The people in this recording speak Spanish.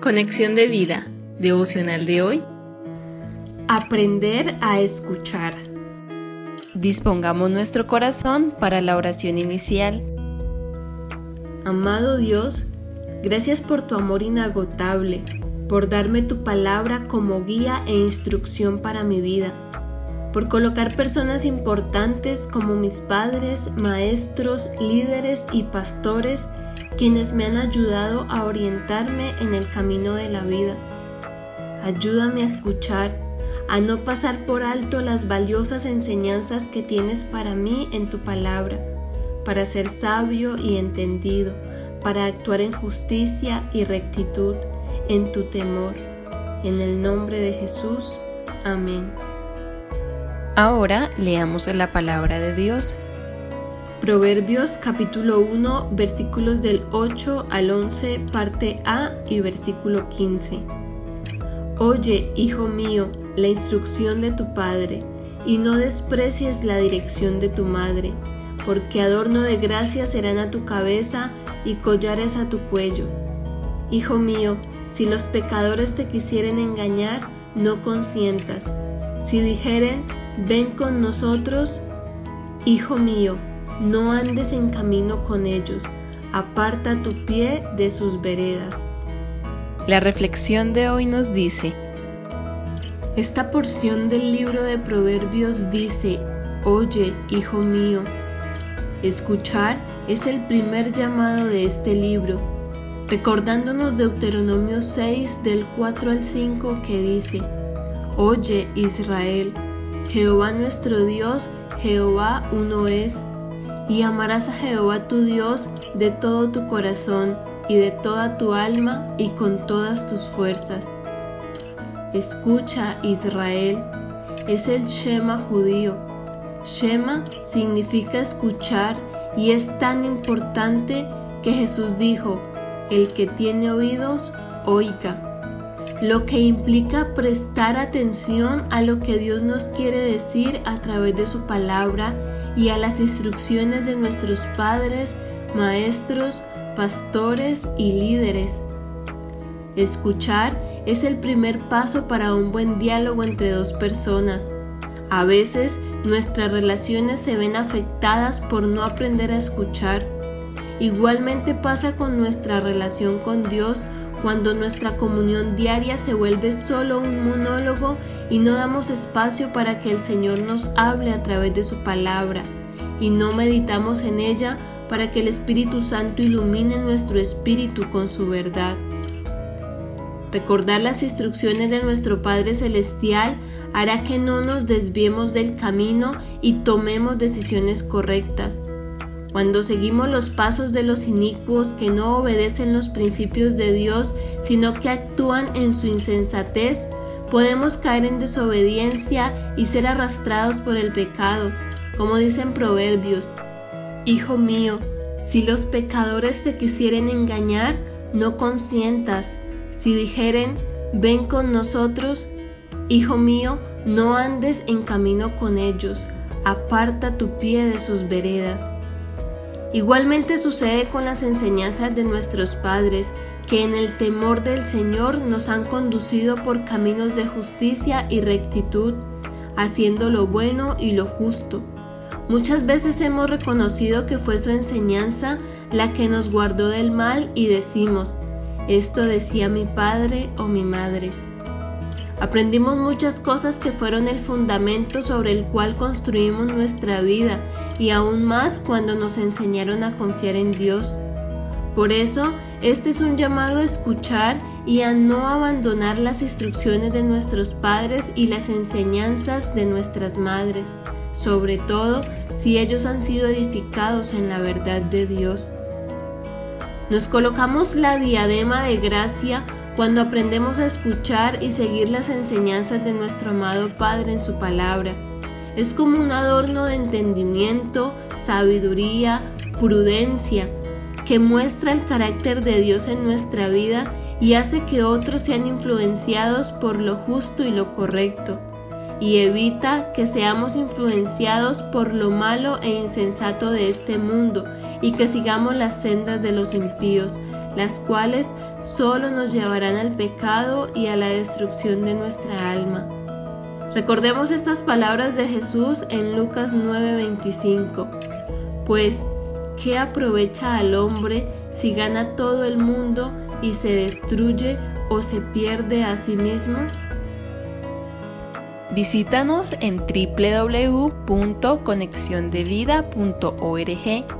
Conexión de vida, devocional de hoy. Aprender a escuchar. Dispongamos nuestro corazón para la oración inicial. Amado Dios, gracias por tu amor inagotable, por darme tu palabra como guía e instrucción para mi vida, por colocar personas importantes como mis padres, maestros, líderes y pastores quienes me han ayudado a orientarme en el camino de la vida. Ayúdame a escuchar, a no pasar por alto las valiosas enseñanzas que tienes para mí en tu palabra, para ser sabio y entendido, para actuar en justicia y rectitud, en tu temor. En el nombre de Jesús. Amén. Ahora leamos la palabra de Dios. Proverbios capítulo 1 versículos del 8 al 11 parte A y versículo 15. Oye, hijo mío, la instrucción de tu padre, y no desprecies la dirección de tu madre, porque adorno de gracia serán a tu cabeza y collares a tu cuello. Hijo mío, si los pecadores te quisieren engañar, no consientas. Si dijeren, ven con nosotros, hijo mío, no andes en camino con ellos, aparta tu pie de sus veredas. La reflexión de hoy nos dice, esta porción del libro de Proverbios dice, Oye, hijo mío, escuchar es el primer llamado de este libro, recordándonos Deuteronomio 6 del 4 al 5 que dice, Oye Israel, Jehová nuestro Dios, Jehová uno es, y amarás a Jehová tu Dios de todo tu corazón y de toda tu alma y con todas tus fuerzas. Escucha, Israel, es el Shema judío. Shema significa escuchar y es tan importante que Jesús dijo, el que tiene oídos, oiga. Lo que implica prestar atención a lo que Dios nos quiere decir a través de su palabra y a las instrucciones de nuestros padres, maestros, pastores y líderes. Escuchar es el primer paso para un buen diálogo entre dos personas. A veces nuestras relaciones se ven afectadas por no aprender a escuchar. Igualmente pasa con nuestra relación con Dios cuando nuestra comunión diaria se vuelve solo un monólogo y no damos espacio para que el Señor nos hable a través de su palabra y no meditamos en ella para que el Espíritu Santo ilumine nuestro espíritu con su verdad. Recordar las instrucciones de nuestro Padre Celestial hará que no nos desviemos del camino y tomemos decisiones correctas. Cuando seguimos los pasos de los inicuos que no obedecen los principios de Dios, sino que actúan en su insensatez, podemos caer en desobediencia y ser arrastrados por el pecado, como dicen Proverbios. Hijo mío, si los pecadores te quisieren engañar, no consientas. Si dijeren, ven con nosotros, hijo mío, no andes en camino con ellos, aparta tu pie de sus veredas. Igualmente sucede con las enseñanzas de nuestros padres, que en el temor del Señor nos han conducido por caminos de justicia y rectitud, haciendo lo bueno y lo justo. Muchas veces hemos reconocido que fue su enseñanza la que nos guardó del mal y decimos, esto decía mi padre o mi madre. Aprendimos muchas cosas que fueron el fundamento sobre el cual construimos nuestra vida y aún más cuando nos enseñaron a confiar en Dios. Por eso, este es un llamado a escuchar y a no abandonar las instrucciones de nuestros padres y las enseñanzas de nuestras madres, sobre todo si ellos han sido edificados en la verdad de Dios. Nos colocamos la diadema de gracia cuando aprendemos a escuchar y seguir las enseñanzas de nuestro amado Padre en su palabra. Es como un adorno de entendimiento, sabiduría, prudencia, que muestra el carácter de Dios en nuestra vida y hace que otros sean influenciados por lo justo y lo correcto, y evita que seamos influenciados por lo malo e insensato de este mundo y que sigamos las sendas de los impíos, las cuales solo nos llevarán al pecado y a la destrucción de nuestra alma. Recordemos estas palabras de Jesús en Lucas 9:25, pues, ¿qué aprovecha al hombre si gana todo el mundo y se destruye o se pierde a sí mismo? Visítanos en www.conexiondevida.org.